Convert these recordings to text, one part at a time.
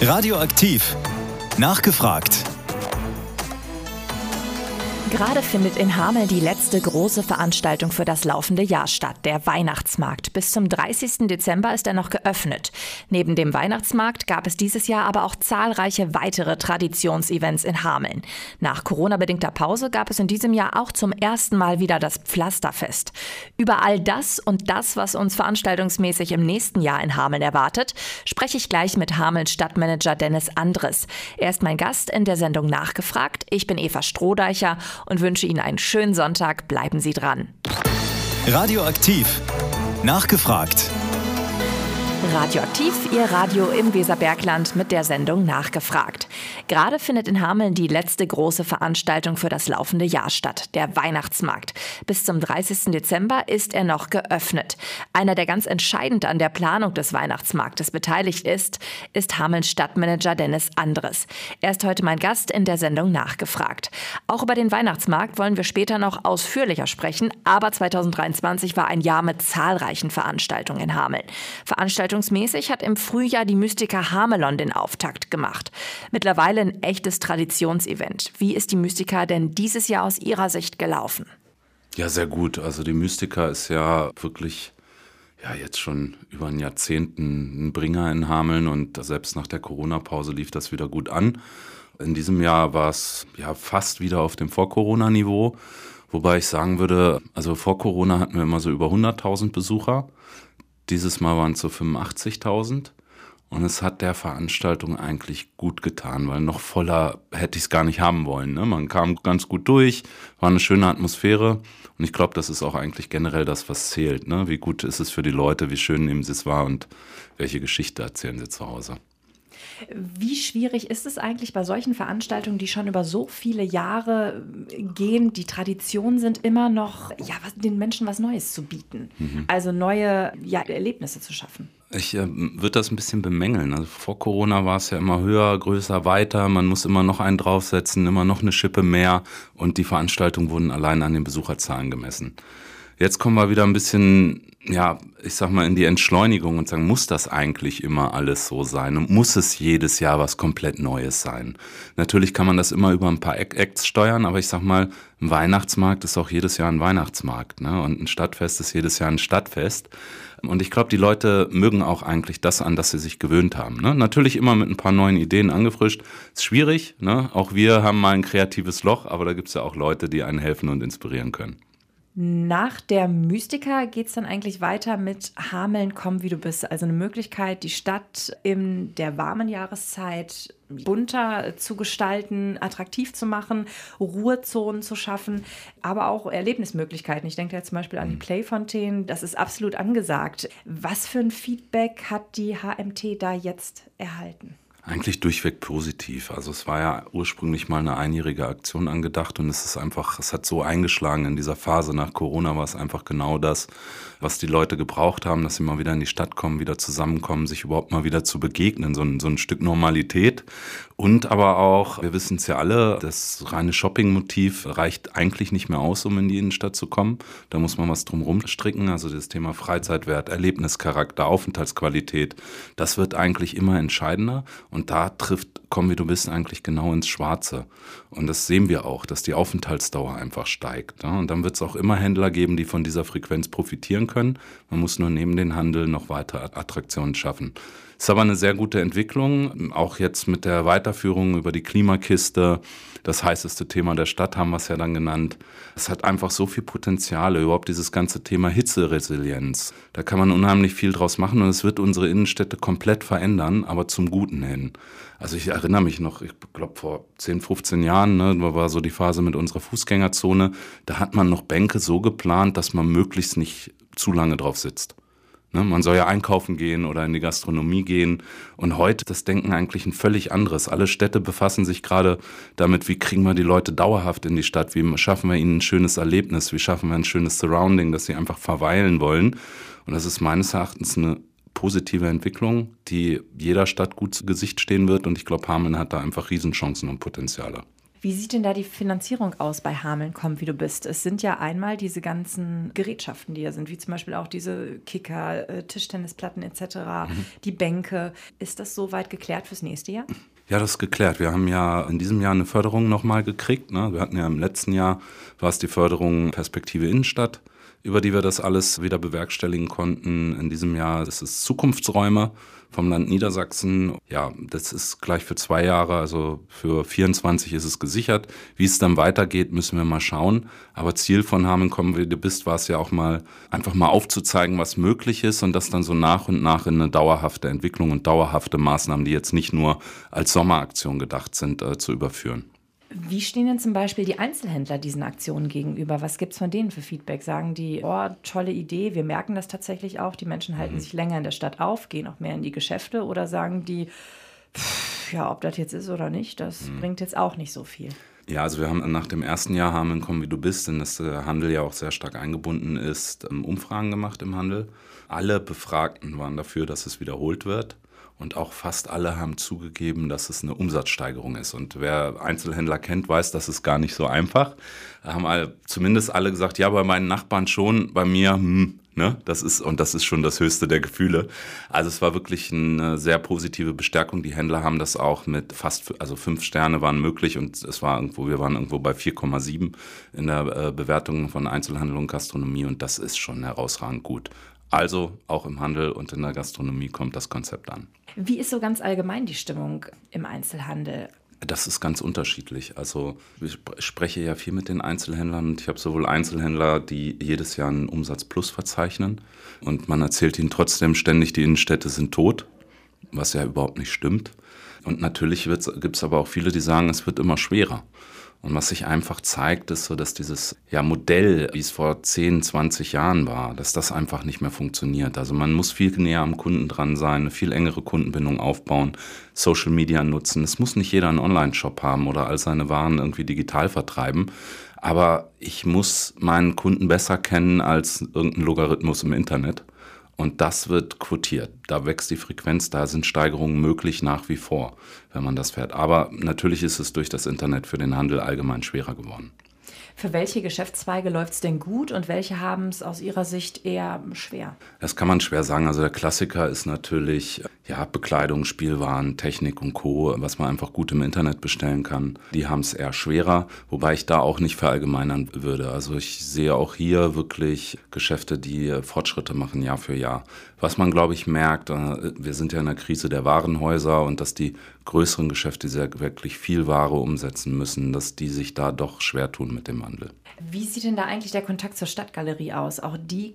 Radioaktiv. Nachgefragt. Gerade findet in Hameln die letzte große Veranstaltung für das laufende Jahr statt, der Weihnachtsmarkt. Bis zum 30. Dezember ist er noch geöffnet. Neben dem Weihnachtsmarkt gab es dieses Jahr aber auch zahlreiche weitere Traditionsevents in Hameln. Nach Corona-bedingter Pause gab es in diesem Jahr auch zum ersten Mal wieder das Pflasterfest. Über all das und das, was uns veranstaltungsmäßig im nächsten Jahr in Hameln erwartet, spreche ich gleich mit Hamelns Stadtmanager Dennis Andres. Er ist mein Gast in der Sendung Nachgefragt. Ich bin Eva Strohdeicher und wünsche Ihnen einen schönen Sonntag. Bleiben Sie dran. Radioaktiv. Nachgefragt. Radioaktiv, Ihr Radio im Weserbergland mit der Sendung Nachgefragt. Gerade findet in Hameln die letzte große Veranstaltung für das laufende Jahr statt, der Weihnachtsmarkt. Bis zum 30. Dezember ist er noch geöffnet. Einer, der ganz entscheidend an der Planung des Weihnachtsmarktes beteiligt ist, ist Hamelns Stadtmanager Dennis Andres. Er ist heute mein Gast in der Sendung Nachgefragt. Auch über den Weihnachtsmarkt wollen wir später noch ausführlicher sprechen, aber 2023 war ein Jahr mit zahlreichen Veranstaltungen in Hameln. Veranstaltungen Veranstaltungsmäßig hat im Frühjahr die Mystica Hamelon den Auftakt gemacht. Mittlerweile ein echtes Traditionsevent. Wie ist die Mystica denn dieses Jahr aus Ihrer Sicht gelaufen? Ja, sehr gut. Also die Mystica ist ja wirklich ja jetzt schon über ein Jahrzehnt ein Bringer in Hameln und selbst nach der Corona-Pause lief das wieder gut an. In diesem Jahr war es ja fast wieder auf dem Vor-Corona-Niveau. Wobei ich sagen würde, also vor Corona hatten wir immer so über 100.000 Besucher. Dieses Mal waren es so 85.000. Und es hat der Veranstaltung eigentlich gut getan, weil noch voller hätte ich es gar nicht haben wollen. Ne? Man kam ganz gut durch, war eine schöne Atmosphäre. Und ich glaube, das ist auch eigentlich generell das, was zählt. Ne? Wie gut ist es für die Leute, wie schön nehmen sie es wahr und welche Geschichte erzählen sie zu Hause. Wie schwierig ist es eigentlich bei solchen Veranstaltungen, die schon über so viele Jahre gehen, die Tradition sind, immer noch ja, was, den Menschen was Neues zu bieten? Mhm. Also neue ja, Erlebnisse zu schaffen? Ich äh, würde das ein bisschen bemängeln. Also vor Corona war es ja immer höher, größer, weiter. Man muss immer noch einen draufsetzen, immer noch eine Schippe mehr. Und die Veranstaltungen wurden allein an den Besucherzahlen gemessen. Jetzt kommen wir wieder ein bisschen, ja, ich sag mal, in die Entschleunigung und sagen, muss das eigentlich immer alles so sein? Und muss es jedes Jahr was komplett Neues sein? Natürlich kann man das immer über ein paar Acts steuern, aber ich sag mal, ein Weihnachtsmarkt ist auch jedes Jahr ein Weihnachtsmarkt, ne? Und ein Stadtfest ist jedes Jahr ein Stadtfest. Und ich glaube, die Leute mögen auch eigentlich das an, das sie sich gewöhnt haben. Ne? Natürlich immer mit ein paar neuen Ideen angefrischt. Ist schwierig, ne? Auch wir haben mal ein kreatives Loch, aber da gibt's ja auch Leute, die einen helfen und inspirieren können. Nach der Mystika geht es dann eigentlich weiter mit Hameln, komm wie du bist. Also eine Möglichkeit, die Stadt in der warmen Jahreszeit bunter zu gestalten, attraktiv zu machen, Ruhezonen zu schaffen, aber auch Erlebnismöglichkeiten. Ich denke jetzt zum Beispiel an die mhm. Playfontänen, das ist absolut angesagt. Was für ein Feedback hat die HMT da jetzt erhalten? Eigentlich durchweg positiv. Also es war ja ursprünglich mal eine einjährige Aktion angedacht und es ist einfach, es hat so eingeschlagen in dieser Phase nach Corona war es einfach genau das, was die Leute gebraucht haben, dass sie mal wieder in die Stadt kommen, wieder zusammenkommen, sich überhaupt mal wieder zu begegnen, so ein, so ein Stück Normalität. Und aber auch, wir wissen es ja alle, das reine Shopping-Motiv reicht eigentlich nicht mehr aus, um in die Innenstadt zu kommen. Da muss man was drumherum stricken. Also das Thema Freizeitwert, Erlebnischarakter, Aufenthaltsqualität, das wird eigentlich immer entscheidender. Da trifft Komm wie du bist eigentlich genau ins Schwarze. Und das sehen wir auch, dass die Aufenthaltsdauer einfach steigt. Und dann wird es auch immer Händler geben, die von dieser Frequenz profitieren können. Man muss nur neben den Handel noch weitere Attraktionen schaffen. Ist aber eine sehr gute Entwicklung, auch jetzt mit der Weiterführung über die Klimakiste. Das heißeste Thema der Stadt haben wir es ja dann genannt. Es hat einfach so viel Potenziale, überhaupt dieses ganze Thema Hitzeresilienz. Da kann man unheimlich viel draus machen und es wird unsere Innenstädte komplett verändern, aber zum Guten hin. Also ich erinnere mich noch, ich glaube vor 10, 15 Jahren, ne, war so die Phase mit unserer Fußgängerzone, da hat man noch Bänke so geplant, dass man möglichst nicht zu lange drauf sitzt. Ne, man soll ja einkaufen gehen oder in die Gastronomie gehen. Und heute das Denken eigentlich ein völlig anderes. Alle Städte befassen sich gerade damit, wie kriegen wir die Leute dauerhaft in die Stadt, wie schaffen wir ihnen ein schönes Erlebnis, wie schaffen wir ein schönes Surrounding, dass sie einfach verweilen wollen. Und das ist meines Erachtens eine positive Entwicklung, die jeder Stadt gut zu Gesicht stehen wird. Und ich glaube, Hameln hat da einfach Riesenchancen und Potenziale. Wie sieht denn da die Finanzierung aus bei Hameln, komm wie du bist? Es sind ja einmal diese ganzen Gerätschaften, die da sind, wie zum Beispiel auch diese Kicker, äh, Tischtennisplatten etc., mhm. die Bänke. Ist das soweit geklärt fürs nächste Jahr? Ja, das ist geklärt. Wir haben ja in diesem Jahr eine Förderung nochmal gekriegt. Ne? Wir hatten ja im letzten Jahr, war es die Förderung Perspektive Innenstadt über die wir das alles wieder bewerkstelligen konnten. In diesem Jahr das ist Zukunftsräume vom Land Niedersachsen. Ja, das ist gleich für zwei Jahre, also für 24 ist es gesichert. Wie es dann weitergeht, müssen wir mal schauen. Aber Ziel von Hameln kommen, du bist, war es ja auch mal, einfach mal aufzuzeigen, was möglich ist und das dann so nach und nach in eine dauerhafte Entwicklung und dauerhafte Maßnahmen, die jetzt nicht nur als Sommeraktion gedacht sind, äh, zu überführen. Wie stehen denn zum Beispiel die Einzelhändler diesen Aktionen gegenüber? Was gibt es von denen für Feedback? Sagen die, oh, tolle Idee, wir merken das tatsächlich auch, die Menschen halten mhm. sich länger in der Stadt auf, gehen auch mehr in die Geschäfte oder sagen die, pff, ja, ob das jetzt ist oder nicht, das mhm. bringt jetzt auch nicht so viel. Ja, also wir haben nach dem ersten Jahr haben in Komm wie du bist, denn das äh, Handel ja auch sehr stark eingebunden ist, ähm, Umfragen gemacht im Handel. Alle Befragten waren dafür, dass es wiederholt wird. Und auch fast alle haben zugegeben, dass es eine Umsatzsteigerung ist. Und wer Einzelhändler kennt, weiß, das ist gar nicht so einfach. Da haben alle, zumindest alle gesagt, ja, bei meinen Nachbarn schon, bei mir, hm, ne? Das ist, und das ist schon das höchste der Gefühle. Also es war wirklich eine sehr positive Bestärkung. Die Händler haben das auch mit fast, also fünf Sterne waren möglich und es war irgendwo, wir waren irgendwo bei 4,7 in der äh, Bewertung von Einzelhandel und Gastronomie und das ist schon herausragend gut. Also auch im Handel und in der Gastronomie kommt das Konzept an. Wie ist so ganz allgemein die Stimmung im Einzelhandel? Das ist ganz unterschiedlich. Also ich spreche ja viel mit den Einzelhändlern und ich habe sowohl Einzelhändler, die jedes Jahr einen Umsatz plus verzeichnen und man erzählt ihnen trotzdem ständig, die Innenstädte sind tot, was ja überhaupt nicht stimmt. Und natürlich gibt es aber auch viele, die sagen, es wird immer schwerer. Und was sich einfach zeigt, ist so, dass dieses ja, Modell, wie es vor 10, 20 Jahren war, dass das einfach nicht mehr funktioniert. Also man muss viel näher am Kunden dran sein, eine viel engere Kundenbindung aufbauen, Social Media nutzen. Es muss nicht jeder einen Online-Shop haben oder all seine Waren irgendwie digital vertreiben. Aber ich muss meinen Kunden besser kennen als irgendein Logarithmus im Internet. Und das wird quotiert. Da wächst die Frequenz, da sind Steigerungen möglich nach wie vor, wenn man das fährt. Aber natürlich ist es durch das Internet für den Handel allgemein schwerer geworden. Für welche Geschäftszweige läuft es denn gut und welche haben es aus Ihrer Sicht eher schwer? Das kann man schwer sagen. Also der Klassiker ist natürlich ja, Bekleidung, Spielwaren, Technik und Co., was man einfach gut im Internet bestellen kann. Die haben es eher schwerer, wobei ich da auch nicht verallgemeinern würde. Also ich sehe auch hier wirklich Geschäfte, die Fortschritte machen Jahr für Jahr. Was man, glaube ich, merkt, äh, wir sind ja in der Krise der Warenhäuser und dass die größeren Geschäfte, die sehr wirklich viel Ware umsetzen müssen, dass die sich da doch schwer tun mit dem Wandel. Wie sieht denn da eigentlich der Kontakt zur Stadtgalerie aus? Auch die,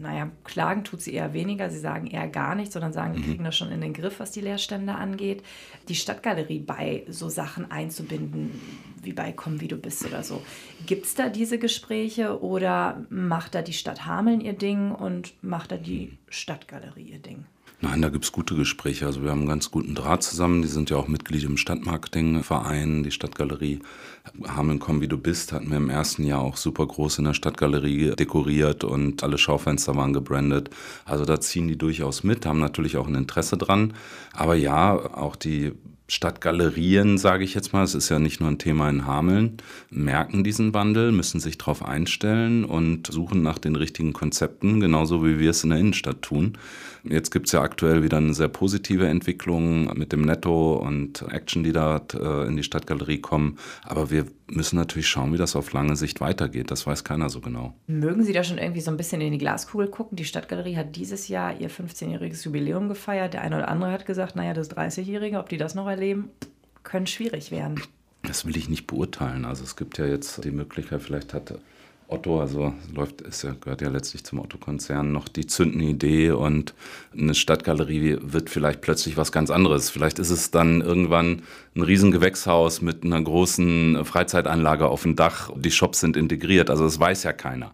naja, klagen tut sie eher weniger. Sie sagen eher gar nichts, sondern sagen, wir mhm. kriegen das schon in den Griff, was die Leerstände angeht. Die Stadtgalerie bei so Sachen einzubinden, wie bei Komm, wie du bist oder so. Gibt es da diese Gespräche oder macht da die Stadt Hameln ihr Ding und macht da die Stadtgalerie ihr Ding? Nein, da gibt es gute Gespräche. Also wir haben einen ganz guten Draht zusammen. Die sind ja auch Mitglied im Stadtmarketingverein, die Stadtgalerie Hameln komm wie du bist, hatten wir im ersten Jahr auch super groß in der Stadtgalerie dekoriert und alle Schaufenster waren gebrandet. Also da ziehen die durchaus mit, haben natürlich auch ein Interesse dran. Aber ja, auch die Stadtgalerien, sage ich jetzt mal, es ist ja nicht nur ein Thema in Hameln, merken diesen Wandel, müssen sich darauf einstellen und suchen nach den richtigen Konzepten, genauso wie wir es in der Innenstadt tun. Jetzt gibt es ja aktuell wieder eine sehr positive Entwicklung mit dem Netto und Action, die da äh, in die Stadtgalerie kommen. Aber wir müssen natürlich schauen, wie das auf lange Sicht weitergeht. Das weiß keiner so genau. Mögen Sie da schon irgendwie so ein bisschen in die Glaskugel gucken? Die Stadtgalerie hat dieses Jahr ihr 15-jähriges Jubiläum gefeiert. Der eine oder andere hat gesagt, naja, das 30-Jährige, ob die das noch erleben, können schwierig werden. Das will ich nicht beurteilen. Also es gibt ja jetzt die Möglichkeit, vielleicht hat Otto, also läuft, ist ja, gehört ja letztlich zum Otto-Konzern, noch die zündende Idee und eine Stadtgalerie wird vielleicht plötzlich was ganz anderes. Vielleicht ist es dann irgendwann ein Riesengewächshaus mit einer großen Freizeitanlage auf dem Dach. Die Shops sind integriert, also das weiß ja keiner.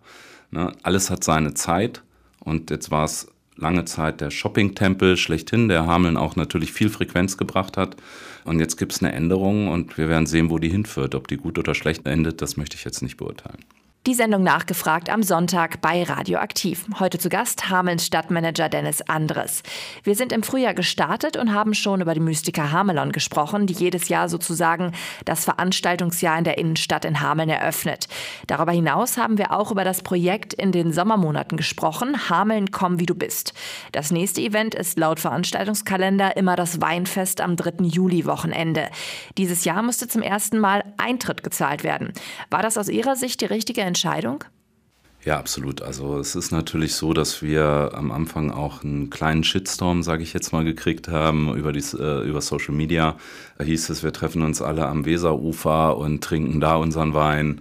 Ne? Alles hat seine Zeit und jetzt war es lange Zeit der Shopping-Tempel schlechthin, der Hameln auch natürlich viel Frequenz gebracht hat. Und jetzt gibt es eine Änderung und wir werden sehen, wo die hinführt. Ob die gut oder schlecht endet, das möchte ich jetzt nicht beurteilen. Die Sendung nachgefragt am Sonntag bei Radioaktiv. Heute zu Gast Hamelns Stadtmanager Dennis Andres. Wir sind im Frühjahr gestartet und haben schon über die Mystiker Hamelon gesprochen, die jedes Jahr sozusagen das Veranstaltungsjahr in der Innenstadt in Hameln eröffnet. Darüber hinaus haben wir auch über das Projekt in den Sommermonaten gesprochen, Hameln komm wie du bist. Das nächste Event ist laut Veranstaltungskalender immer das Weinfest am 3. Juli Wochenende. Dieses Jahr musste zum ersten Mal Eintritt gezahlt werden. War das aus Ihrer Sicht die richtige Entscheidung? Ja, absolut. Also es ist natürlich so, dass wir am Anfang auch einen kleinen Shitstorm, sage ich jetzt mal, gekriegt haben über, die, äh, über Social Media. Da hieß es, wir treffen uns alle am Weserufer und trinken da unseren Wein.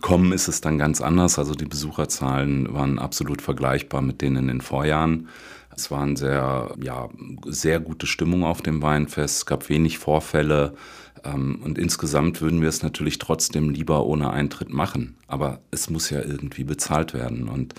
Kommen ist es dann ganz anders. Also die Besucherzahlen waren absolut vergleichbar mit denen in den Vorjahren. Es war eine sehr, ja, sehr gute Stimmung auf dem Weinfest. Es gab wenig Vorfälle. Ähm, und insgesamt würden wir es natürlich trotzdem lieber ohne Eintritt machen. Aber es muss ja irgendwie bezahlt werden. Und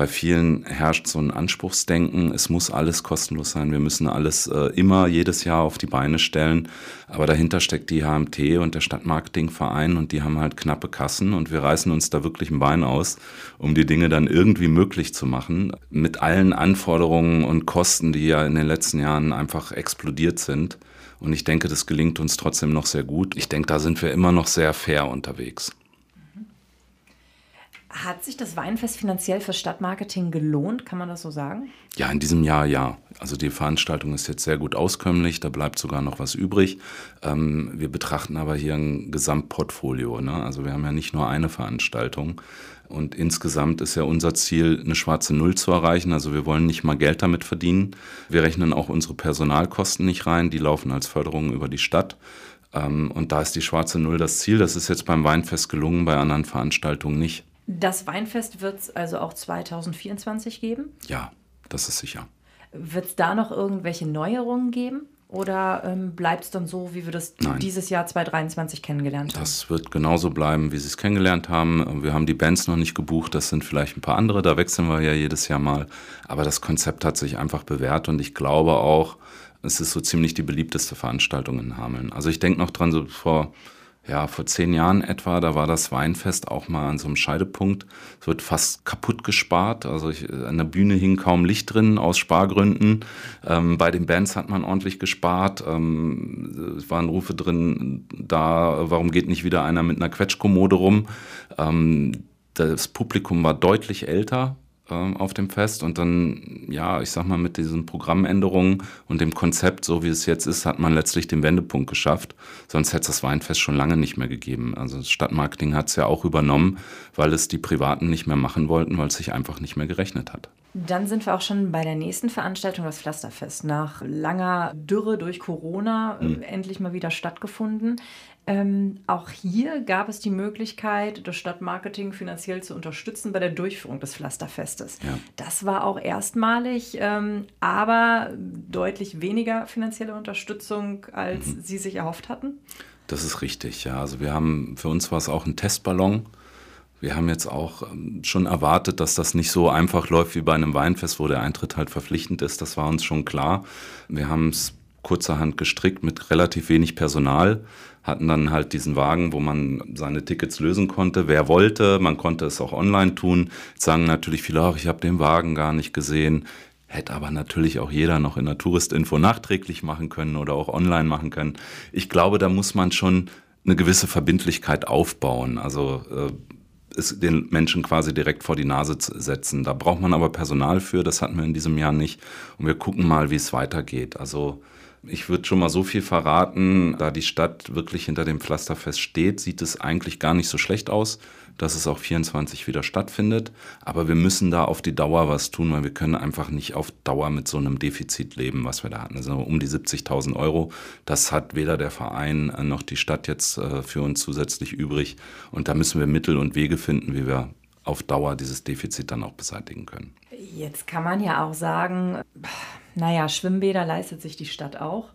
bei vielen herrscht so ein Anspruchsdenken, es muss alles kostenlos sein, wir müssen alles äh, immer jedes Jahr auf die Beine stellen. Aber dahinter steckt die HMT und der Stadtmarketingverein und die haben halt knappe Kassen und wir reißen uns da wirklich ein Bein aus, um die Dinge dann irgendwie möglich zu machen. Mit allen Anforderungen und Kosten, die ja in den letzten Jahren einfach explodiert sind. Und ich denke, das gelingt uns trotzdem noch sehr gut. Ich denke, da sind wir immer noch sehr fair unterwegs. Hat sich das Weinfest finanziell für Stadtmarketing gelohnt? Kann man das so sagen? Ja, in diesem Jahr ja. Also die Veranstaltung ist jetzt sehr gut auskömmlich, da bleibt sogar noch was übrig. Ähm, wir betrachten aber hier ein Gesamtportfolio. Ne? Also wir haben ja nicht nur eine Veranstaltung. Und insgesamt ist ja unser Ziel, eine schwarze Null zu erreichen. Also wir wollen nicht mal Geld damit verdienen. Wir rechnen auch unsere Personalkosten nicht rein. Die laufen als Förderung über die Stadt. Ähm, und da ist die schwarze Null das Ziel. Das ist jetzt beim Weinfest gelungen, bei anderen Veranstaltungen nicht. Das Weinfest wird es also auch 2024 geben? Ja, das ist sicher. Wird es da noch irgendwelche Neuerungen geben? Oder ähm, bleibt es dann so, wie wir das Nein. dieses Jahr 2023 kennengelernt haben? Das wird genauso bleiben, wie Sie es kennengelernt haben. Wir haben die Bands noch nicht gebucht, das sind vielleicht ein paar andere, da wechseln wir ja jedes Jahr mal. Aber das Konzept hat sich einfach bewährt und ich glaube auch, es ist so ziemlich die beliebteste Veranstaltung in Hameln. Also ich denke noch dran, so vor ja, vor zehn Jahren etwa, da war das Weinfest auch mal an so einem Scheidepunkt. Es wird fast kaputt gespart. Also ich, an der Bühne hing kaum Licht drin aus Spargründen. Ähm, bei den Bands hat man ordentlich gespart. Ähm, es waren Rufe drin, da, warum geht nicht wieder einer mit einer Quetschkommode rum? Ähm, das Publikum war deutlich älter ähm, auf dem Fest und dann, ja, ich sag mal, mit diesen Programmänderungen und dem Konzept, so wie es jetzt ist, hat man letztlich den Wendepunkt geschafft. Sonst hätte es das Weinfest schon lange nicht mehr gegeben. Also das Stadtmarketing hat es ja auch übernommen, weil es die Privaten nicht mehr machen wollten, weil es sich einfach nicht mehr gerechnet hat. Dann sind wir auch schon bei der nächsten Veranstaltung, das Pflasterfest. Nach langer Dürre durch Corona mhm. endlich mal wieder stattgefunden. Ähm, auch hier gab es die Möglichkeit, das Stadtmarketing finanziell zu unterstützen bei der Durchführung des Pflasterfestes. Ja. Das war auch erstmalig, ähm, aber deutlich weniger finanzielle Unterstützung, als mhm. Sie sich erhofft hatten. Das ist richtig, ja. Also wir haben, für uns war es auch ein Testballon. Wir haben jetzt auch ähm, schon erwartet, dass das nicht so einfach läuft wie bei einem Weinfest, wo der Eintritt halt verpflichtend ist. Das war uns schon klar. Wir haben es kurzerhand gestrickt mit relativ wenig Personal hatten dann halt diesen Wagen, wo man seine Tickets lösen konnte, wer wollte. Man konnte es auch online tun. Jetzt sagen natürlich viele, ach, ich habe den Wagen gar nicht gesehen. Hätte aber natürlich auch jeder noch in der Touristinfo nachträglich machen können oder auch online machen können. Ich glaube, da muss man schon eine gewisse Verbindlichkeit aufbauen. Also äh, es den Menschen quasi direkt vor die Nase setzen. Da braucht man aber Personal für, das hatten wir in diesem Jahr nicht. Und wir gucken mal, wie es weitergeht. Also ich würde schon mal so viel verraten, da die Stadt wirklich hinter dem Pflasterfest steht, sieht es eigentlich gar nicht so schlecht aus, dass es auch 24 wieder stattfindet. Aber wir müssen da auf die Dauer was tun, weil wir können einfach nicht auf Dauer mit so einem Defizit leben, was wir da hatten. Also um die 70.000 Euro. Das hat weder der Verein noch die Stadt jetzt äh, für uns zusätzlich übrig. Und da müssen wir Mittel und Wege finden, wie wir auf Dauer dieses Defizit dann auch beseitigen können. Jetzt kann man ja auch sagen, naja, Schwimmbäder leistet sich die Stadt auch.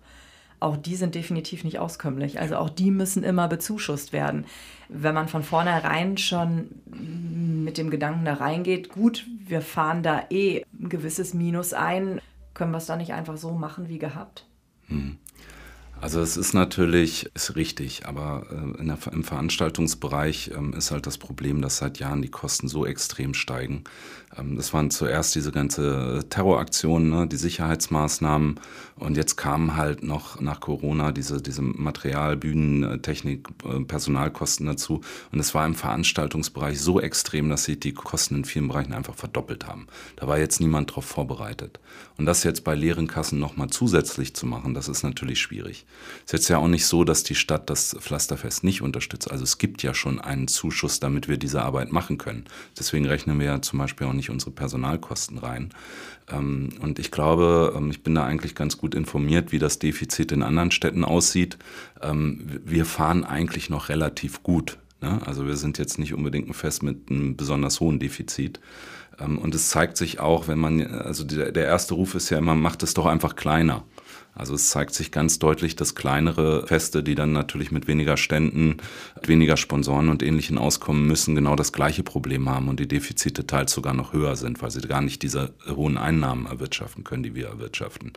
Auch die sind definitiv nicht auskömmlich. Also auch die müssen immer bezuschusst werden. Wenn man von vornherein schon mit dem Gedanken da reingeht, gut, wir fahren da eh ein gewisses Minus ein, können wir es da nicht einfach so machen wie gehabt? Hm. Also es ist natürlich, ist richtig, aber äh, der, im Veranstaltungsbereich ähm, ist halt das Problem, dass seit Jahren die Kosten so extrem steigen. Ähm, das waren zuerst diese ganze Terroraktion, ne, die Sicherheitsmaßnahmen und jetzt kamen halt noch nach Corona diese, diese Material, Bühnen, Technik, äh, Personalkosten dazu und es war im Veranstaltungsbereich so extrem, dass sich die Kosten in vielen Bereichen einfach verdoppelt haben. Da war jetzt niemand darauf vorbereitet. Und das jetzt bei leeren Kassen nochmal zusätzlich zu machen, das ist natürlich schwierig. Es ist jetzt ja auch nicht so, dass die Stadt das Pflasterfest nicht unterstützt. Also es gibt ja schon einen Zuschuss, damit wir diese Arbeit machen können. Deswegen rechnen wir ja zum Beispiel auch nicht unsere Personalkosten rein. Ähm, und ich glaube, ähm, ich bin da eigentlich ganz gut informiert, wie das Defizit in anderen Städten aussieht. Ähm, wir fahren eigentlich noch relativ gut. Ne? Also wir sind jetzt nicht unbedingt ein Fest mit einem besonders hohen Defizit. Und es zeigt sich auch, wenn man, also der erste Ruf ist ja immer, macht es doch einfach kleiner. Also es zeigt sich ganz deutlich, dass kleinere Feste, die dann natürlich mit weniger Ständen, weniger Sponsoren und Ähnlichen auskommen müssen, genau das gleiche Problem haben und die Defizite teils sogar noch höher sind, weil sie gar nicht diese hohen Einnahmen erwirtschaften können, die wir erwirtschaften.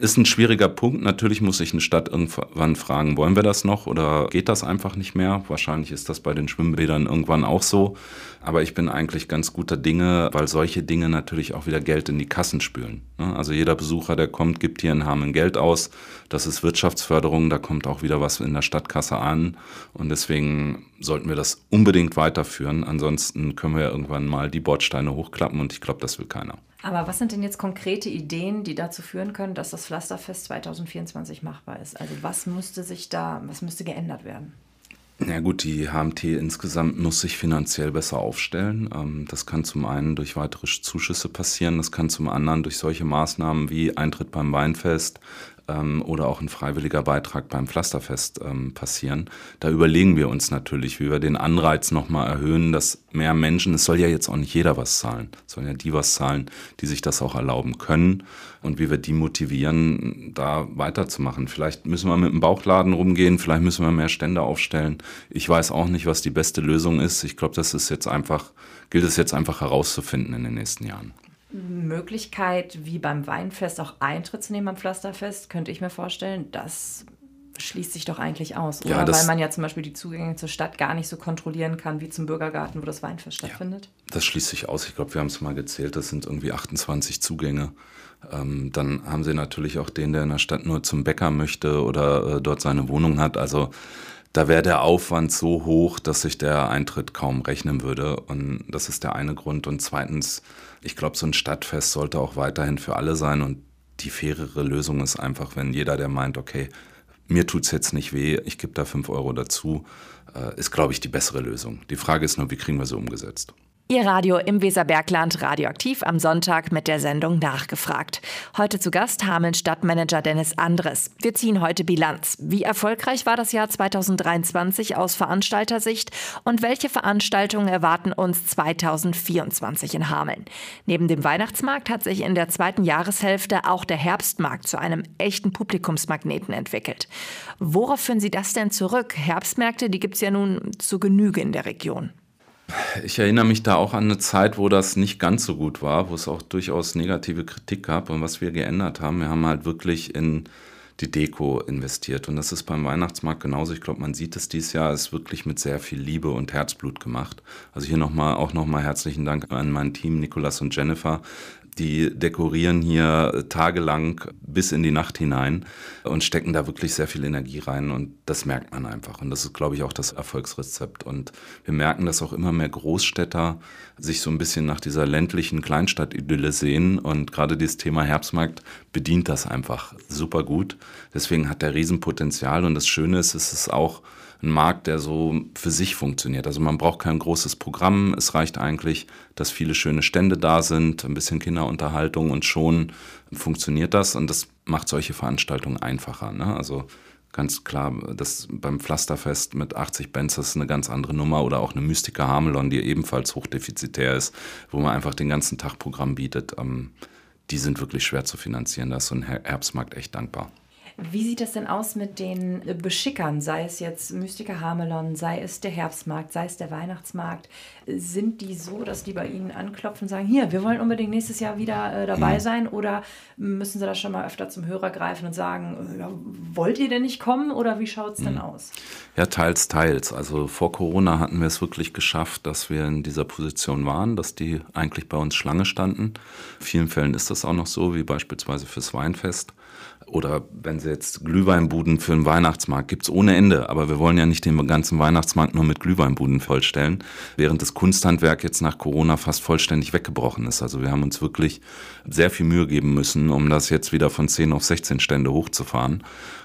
Ist ein schwieriger Punkt. Natürlich muss sich eine Stadt irgendwann fragen, wollen wir das noch oder geht das einfach nicht mehr? Wahrscheinlich ist das bei den Schwimmbädern irgendwann auch so. Aber ich bin eigentlich ganz guter Dinge, weil solche Dinge natürlich auch wieder Geld in die Kassen spülen. Ne? Also jeder Besucher, der kommt, gibt hier in Hameln Geld aus. Das ist Wirtschaftsförderung, da kommt auch wieder was in der Stadtkasse an. Und deswegen sollten wir das unbedingt weiterführen. Ansonsten können wir ja irgendwann mal die Bordsteine hochklappen und ich glaube, das will keiner. Aber was sind denn jetzt konkrete Ideen, die dazu führen können, dass das Pflasterfest 2024 machbar ist? Also was müsste sich da, was müsste geändert werden? Ja gut, die HMT insgesamt muss sich finanziell besser aufstellen. Ähm, das kann zum einen durch weitere Zuschüsse passieren, das kann zum anderen durch solche Maßnahmen wie Eintritt beim Weinfest, ähm, oder auch ein freiwilliger Beitrag beim Pflasterfest ähm, passieren. Da überlegen wir uns natürlich, wie wir den Anreiz nochmal erhöhen, dass mehr Menschen, es soll ja jetzt auch nicht jeder was zahlen, es sollen ja die was zahlen, die sich das auch erlauben können und wie wir die motivieren, da weiterzumachen. Vielleicht müssen wir mit dem Bauchladen rumgehen, vielleicht müssen wir mehr Stände aufstellen. Ich weiß auch nicht, was die beste Lösung ist. Ich glaube, das ist jetzt einfach, gilt es jetzt einfach herauszufinden in den nächsten Jahren. Möglichkeit, wie beim Weinfest auch Eintritt zu nehmen am Pflasterfest, könnte ich mir vorstellen, das schließt sich doch eigentlich aus, oder? Ja, Weil man ja zum Beispiel die Zugänge zur Stadt gar nicht so kontrollieren kann wie zum Bürgergarten, wo das Weinfest stattfindet. Ja, das schließt sich aus. Ich glaube, wir haben es mal gezählt, das sind irgendwie 28 Zugänge. Ähm, dann haben sie natürlich auch den, der in der Stadt nur zum Bäcker möchte oder äh, dort seine Wohnung hat. Also da wäre der Aufwand so hoch, dass sich der Eintritt kaum rechnen würde. Und das ist der eine Grund. Und zweitens, ich glaube, so ein Stadtfest sollte auch weiterhin für alle sein. Und die fairere Lösung ist einfach, wenn jeder, der meint, okay, mir tut es jetzt nicht weh, ich gebe da fünf Euro dazu, äh, ist, glaube ich, die bessere Lösung. Die Frage ist nur, wie kriegen wir sie umgesetzt? Ihr Radio im Weserbergland radioaktiv am Sonntag mit der Sendung Nachgefragt. Heute zu Gast Hameln Stadtmanager Dennis Andres. Wir ziehen heute Bilanz. Wie erfolgreich war das Jahr 2023 aus Veranstaltersicht und welche Veranstaltungen erwarten uns 2024 in Hameln? Neben dem Weihnachtsmarkt hat sich in der zweiten Jahreshälfte auch der Herbstmarkt zu einem echten Publikumsmagneten entwickelt. Worauf führen Sie das denn zurück? Herbstmärkte, die gibt es ja nun zu Genüge in der Region. Ich erinnere mich da auch an eine Zeit, wo das nicht ganz so gut war, wo es auch durchaus negative Kritik gab. Und was wir geändert haben, wir haben halt wirklich in die Deko investiert. Und das ist beim Weihnachtsmarkt genauso. Ich glaube, man sieht es dieses Jahr, ist wirklich mit sehr viel Liebe und Herzblut gemacht. Also hier nochmal, auch nochmal herzlichen Dank an mein Team, Nikolas und Jennifer, die dekorieren hier tagelang bis in die Nacht hinein und stecken da wirklich sehr viel Energie rein und das merkt man einfach. Und das ist, glaube ich, auch das Erfolgsrezept. Und wir merken, dass auch immer mehr Großstädter sich so ein bisschen nach dieser ländlichen Kleinstadt-Idylle sehen und gerade dieses Thema Herbstmarkt bedient das einfach super gut. Deswegen hat der Riesenpotenzial und das Schöne ist, es ist auch ein Markt, der so für sich funktioniert. Also man braucht kein großes Programm. Es reicht eigentlich, dass viele schöne Stände da sind, ein bisschen Kinderunterhaltung und schon funktioniert das. Und das macht solche Veranstaltungen einfacher. Ne? Also ganz klar, das beim Pflasterfest mit 80 Bands das ist eine ganz andere Nummer oder auch eine Mystica Hamelon, die ebenfalls hochdefizitär ist, wo man einfach den ganzen Tag Programm bietet. Ähm, die sind wirklich schwer zu finanzieren. Da ist so ein Herbstmarkt echt dankbar. Wie sieht das denn aus mit den Beschickern, sei es jetzt Mystiker Hamelon, sei es der Herbstmarkt, sei es der Weihnachtsmarkt? Sind die so, dass die bei Ihnen anklopfen und sagen, hier, wir wollen unbedingt nächstes Jahr wieder äh, dabei mhm. sein? Oder müssen Sie da schon mal öfter zum Hörer greifen und sagen, äh, ja, wollt ihr denn nicht kommen oder wie schaut es mhm. denn aus? Ja, teils, teils. Also vor Corona hatten wir es wirklich geschafft, dass wir in dieser Position waren, dass die eigentlich bei uns Schlange standen. In vielen Fällen ist das auch noch so, wie beispielsweise fürs Weinfest. Oder wenn Sie jetzt Glühweinbuden für den Weihnachtsmarkt gibt es ohne Ende. Aber wir wollen ja nicht den ganzen Weihnachtsmarkt nur mit Glühweinbuden vollstellen, während das Kunsthandwerk jetzt nach Corona fast vollständig weggebrochen ist. Also wir haben uns wirklich sehr viel Mühe geben müssen, um das jetzt wieder von 10 auf 16 Stände hochzufahren.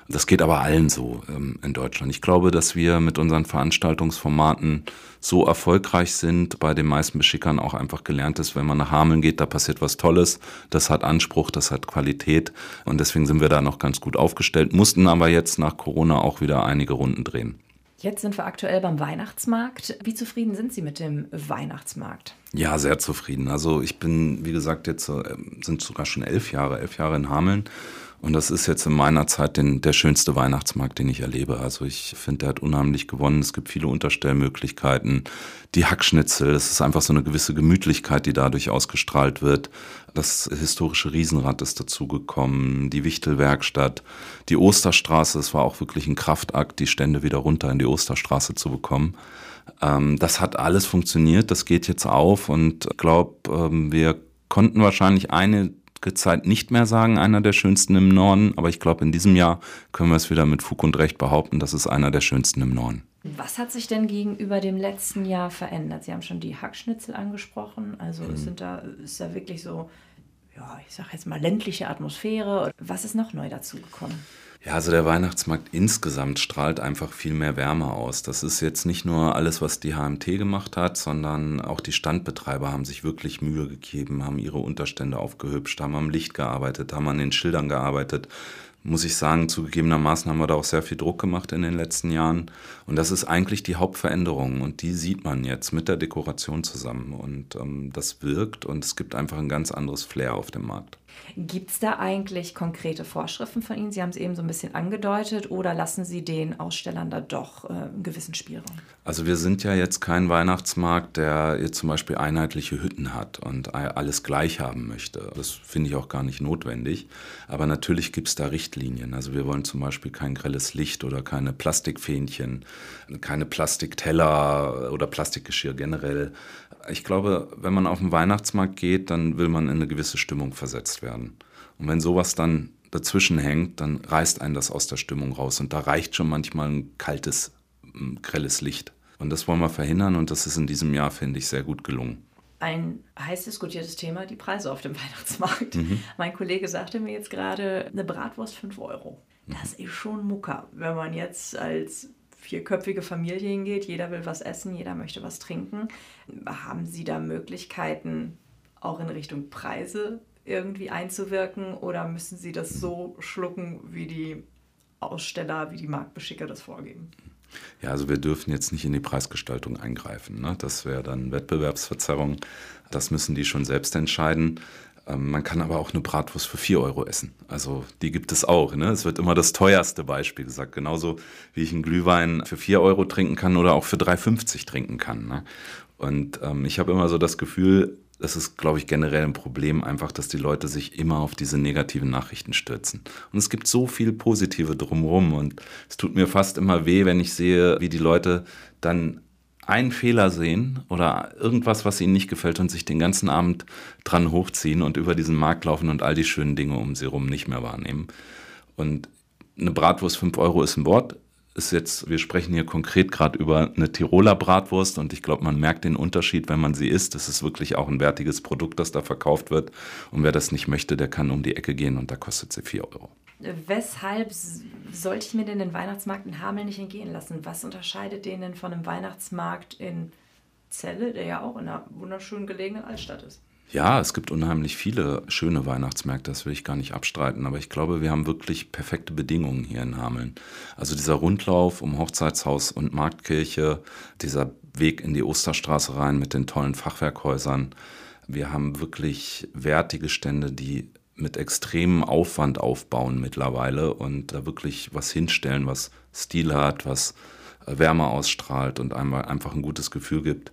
Das geht aber allen so ähm, in Deutschland. Ich glaube, dass wir mit unseren Veranstaltungsformaten so erfolgreich sind, bei den meisten Beschickern auch einfach gelernt ist, wenn man nach Hameln geht, da passiert was Tolles, das hat Anspruch, das hat Qualität und deswegen sind wir da noch ganz gut aufgestellt, mussten aber jetzt nach Corona auch wieder einige Runden drehen. Jetzt sind wir aktuell beim Weihnachtsmarkt. Wie zufrieden sind Sie mit dem Weihnachtsmarkt? Ja, sehr zufrieden. Also ich bin, wie gesagt, jetzt äh, sind sogar schon elf Jahre, elf Jahre in Hameln und das ist jetzt in meiner Zeit den, der schönste Weihnachtsmarkt, den ich erlebe. Also ich finde, der hat unheimlich gewonnen. Es gibt viele Unterstellmöglichkeiten. Die Hackschnitzel, es ist einfach so eine gewisse Gemütlichkeit, die dadurch ausgestrahlt wird. Das historische Riesenrad ist dazugekommen, die Wichtelwerkstatt, die Osterstraße. Es war auch wirklich ein Kraftakt, die Stände wieder runter in die Osterstraße zu bekommen. Ähm, das hat alles funktioniert, das geht jetzt auf und ich glaube, ähm, wir konnten wahrscheinlich eine Zeit nicht mehr sagen, einer der schönsten im Norden, aber ich glaube, in diesem Jahr können wir es wieder mit Fug und Recht behaupten, das ist einer der schönsten im Norden. Was hat sich denn gegenüber dem letzten Jahr verändert? Sie haben schon die Hackschnitzel angesprochen, also mhm. sind da, ist da wirklich so, ja, ich sage jetzt mal ländliche Atmosphäre. Was ist noch neu dazugekommen? Ja, also der Weihnachtsmarkt insgesamt strahlt einfach viel mehr Wärme aus. Das ist jetzt nicht nur alles, was die HMT gemacht hat, sondern auch die Standbetreiber haben sich wirklich Mühe gegeben, haben ihre Unterstände aufgehübscht, haben am Licht gearbeitet, haben an den Schildern gearbeitet muss ich sagen, zugegebenermaßen haben wir da auch sehr viel Druck gemacht in den letzten Jahren. Und das ist eigentlich die Hauptveränderung. Und die sieht man jetzt mit der Dekoration zusammen. Und ähm, das wirkt und es gibt einfach ein ganz anderes Flair auf dem Markt. Gibt es da eigentlich konkrete Vorschriften von Ihnen? Sie haben es eben so ein bisschen angedeutet oder lassen Sie den Ausstellern da doch äh, einen gewissen Spielraum? Also wir sind ja jetzt kein Weihnachtsmarkt, der jetzt zum Beispiel einheitliche Hütten hat und alles gleich haben möchte. Das finde ich auch gar nicht notwendig. Aber natürlich gibt es da Richtlinien. Also wir wollen zum Beispiel kein grelles Licht oder keine Plastikfähnchen, keine Plastikteller oder Plastikgeschirr generell. Ich glaube, wenn man auf den Weihnachtsmarkt geht, dann will man in eine gewisse Stimmung versetzt werden. Und wenn sowas dann dazwischen hängt, dann reißt einen das aus der Stimmung raus. Und da reicht schon manchmal ein kaltes, grelles Licht. Und das wollen wir verhindern und das ist in diesem Jahr, finde ich, sehr gut gelungen. Ein heiß diskutiertes Thema, die Preise auf dem Weihnachtsmarkt. Mhm. Mein Kollege sagte mir jetzt gerade, eine Bratwurst 5 Euro. Das ist schon Mucker, wenn man jetzt als vierköpfige Familie hingeht, jeder will was essen, jeder möchte was trinken. Haben Sie da Möglichkeiten, auch in Richtung Preise irgendwie einzuwirken oder müssen Sie das so schlucken, wie die Aussteller, wie die Marktbeschicker das vorgeben? Ja, also wir dürfen jetzt nicht in die Preisgestaltung eingreifen. Ne? Das wäre dann Wettbewerbsverzerrung. Das müssen die schon selbst entscheiden. Ähm, man kann aber auch eine Bratwurst für 4 Euro essen. Also die gibt es auch. Ne? Es wird immer das teuerste Beispiel gesagt. Genauso wie ich einen Glühwein für 4 Euro trinken kann oder auch für 3,50 trinken kann. Ne? Und ähm, ich habe immer so das Gefühl, es ist, glaube ich, generell ein Problem einfach, dass die Leute sich immer auf diese negativen Nachrichten stürzen. Und es gibt so viel Positive drumherum und es tut mir fast immer weh, wenn ich sehe, wie die Leute dann einen Fehler sehen oder irgendwas, was ihnen nicht gefällt und sich den ganzen Abend dran hochziehen und über diesen Markt laufen und all die schönen Dinge um sie herum nicht mehr wahrnehmen. Und eine Bratwurst 5 Euro ist ein Wort, ist jetzt, wir sprechen hier konkret gerade über eine Tiroler Bratwurst und ich glaube, man merkt den Unterschied, wenn man sie isst. Es ist wirklich auch ein wertiges Produkt, das da verkauft wird. Und wer das nicht möchte, der kann um die Ecke gehen und da kostet sie 4 Euro. Weshalb sollte ich mir denn den Weihnachtsmarkt in Hameln nicht entgehen lassen? Was unterscheidet den denn von einem Weihnachtsmarkt in Celle, der ja auch in einer wunderschön gelegenen Altstadt ist? Ja, es gibt unheimlich viele schöne Weihnachtsmärkte, das will ich gar nicht abstreiten, aber ich glaube, wir haben wirklich perfekte Bedingungen hier in Hameln. Also dieser Rundlauf um Hochzeitshaus und Marktkirche, dieser Weg in die Osterstraße rein mit den tollen Fachwerkhäusern. Wir haben wirklich wertige Stände, die mit extremem Aufwand aufbauen mittlerweile und da wirklich was hinstellen, was Stil hat, was äh, Wärme ausstrahlt und einmal einfach ein gutes Gefühl gibt.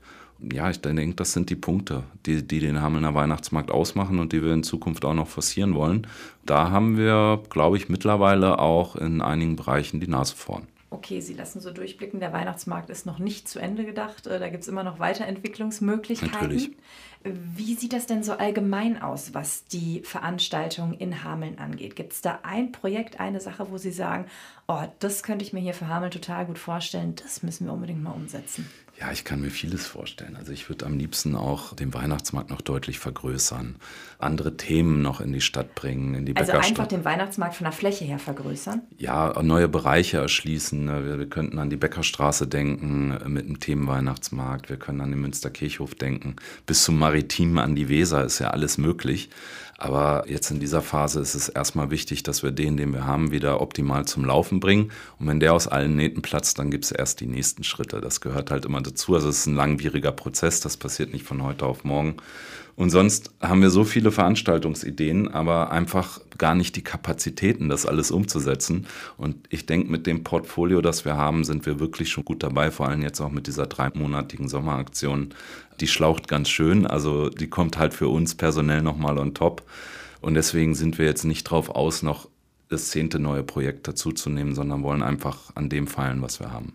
Ja, ich denke, das sind die Punkte, die, die den Hamelner Weihnachtsmarkt ausmachen und die wir in Zukunft auch noch forcieren wollen. Da haben wir, glaube ich, mittlerweile auch in einigen Bereichen die Nase vorn okay, Sie lassen so durchblicken, der Weihnachtsmarkt ist noch nicht zu Ende gedacht. Äh, da gibt es immer noch Weiterentwicklungsmöglichkeiten. Natürlich. Wie sieht das denn so allgemein aus, was die Veranstaltung in Hameln angeht? Gibt es da ein Projekt, eine Sache, wo Sie sagen, oh, das könnte ich mir hier für Hameln total gut vorstellen, das müssen wir unbedingt mal umsetzen? Ja, ich kann mir vieles vorstellen. Also ich würde am liebsten auch den Weihnachtsmarkt noch deutlich vergrößern, andere Themen noch in die Stadt bringen, in die Also einfach den Weihnachtsmarkt von der Fläche her vergrößern? Ja, neue Bereiche erschließen. Wir, wir könnten an die Bäckerstraße denken mit dem Themenweihnachtsmarkt. Wir können an den Münsterkirchhof denken. Bis zum Maritimen an die Weser ist ja alles möglich. Aber jetzt in dieser Phase ist es erstmal wichtig, dass wir den, den wir haben, wieder optimal zum Laufen bringen. Und wenn der aus allen Nähten platzt, dann gibt es erst die nächsten Schritte. Das gehört halt immer dazu. Also es ist ein langwieriger Prozess, das passiert nicht von heute auf morgen. Und sonst haben wir so viele Veranstaltungsideen, aber einfach gar nicht die Kapazitäten, das alles umzusetzen. Und ich denke, mit dem Portfolio, das wir haben, sind wir wirklich schon gut dabei, vor allem jetzt auch mit dieser dreimonatigen Sommeraktion. Die schlaucht ganz schön, also die kommt halt für uns personell nochmal on top. Und deswegen sind wir jetzt nicht drauf aus, noch das zehnte neue Projekt dazuzunehmen, sondern wollen einfach an dem feilen, was wir haben.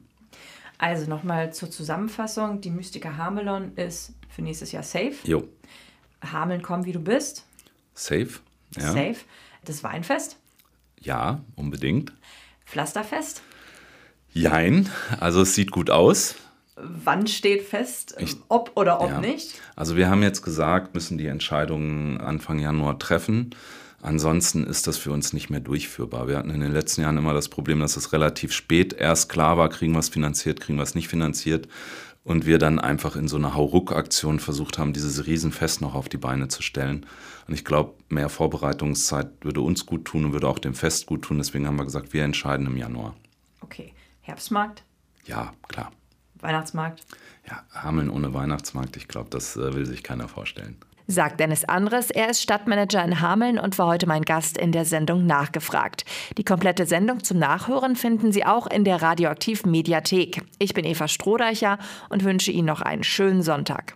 Also nochmal zur Zusammenfassung: Die Mystica Hamelon ist für nächstes Jahr safe. Jo. Hameln, komm wie du bist. Safe. Ja. Safe. Das Weinfest. Ja, unbedingt. Pflasterfest. Jein, also es sieht gut aus. Wann steht fest, ich, ob oder ob ja. nicht? Also wir haben jetzt gesagt, müssen die Entscheidungen Anfang Januar treffen. Ansonsten ist das für uns nicht mehr durchführbar. Wir hatten in den letzten Jahren immer das Problem, dass es relativ spät erst klar war, kriegen wir es finanziert, kriegen wir es nicht finanziert. Und wir dann einfach in so einer Hauruck-Aktion versucht haben, dieses Riesenfest noch auf die Beine zu stellen. Und ich glaube, mehr Vorbereitungszeit würde uns gut tun und würde auch dem Fest gut tun. Deswegen haben wir gesagt, wir entscheiden im Januar. Okay. Herbstmarkt? Ja, klar. Weihnachtsmarkt? Ja, Hameln ohne Weihnachtsmarkt, ich glaube, das äh, will sich keiner vorstellen. Sagt Dennis Andres, er ist Stadtmanager in Hameln und war heute mein Gast in der Sendung Nachgefragt. Die komplette Sendung zum Nachhören finden Sie auch in der Radioaktiv Mediathek. Ich bin Eva Strohdeicher und wünsche Ihnen noch einen schönen Sonntag.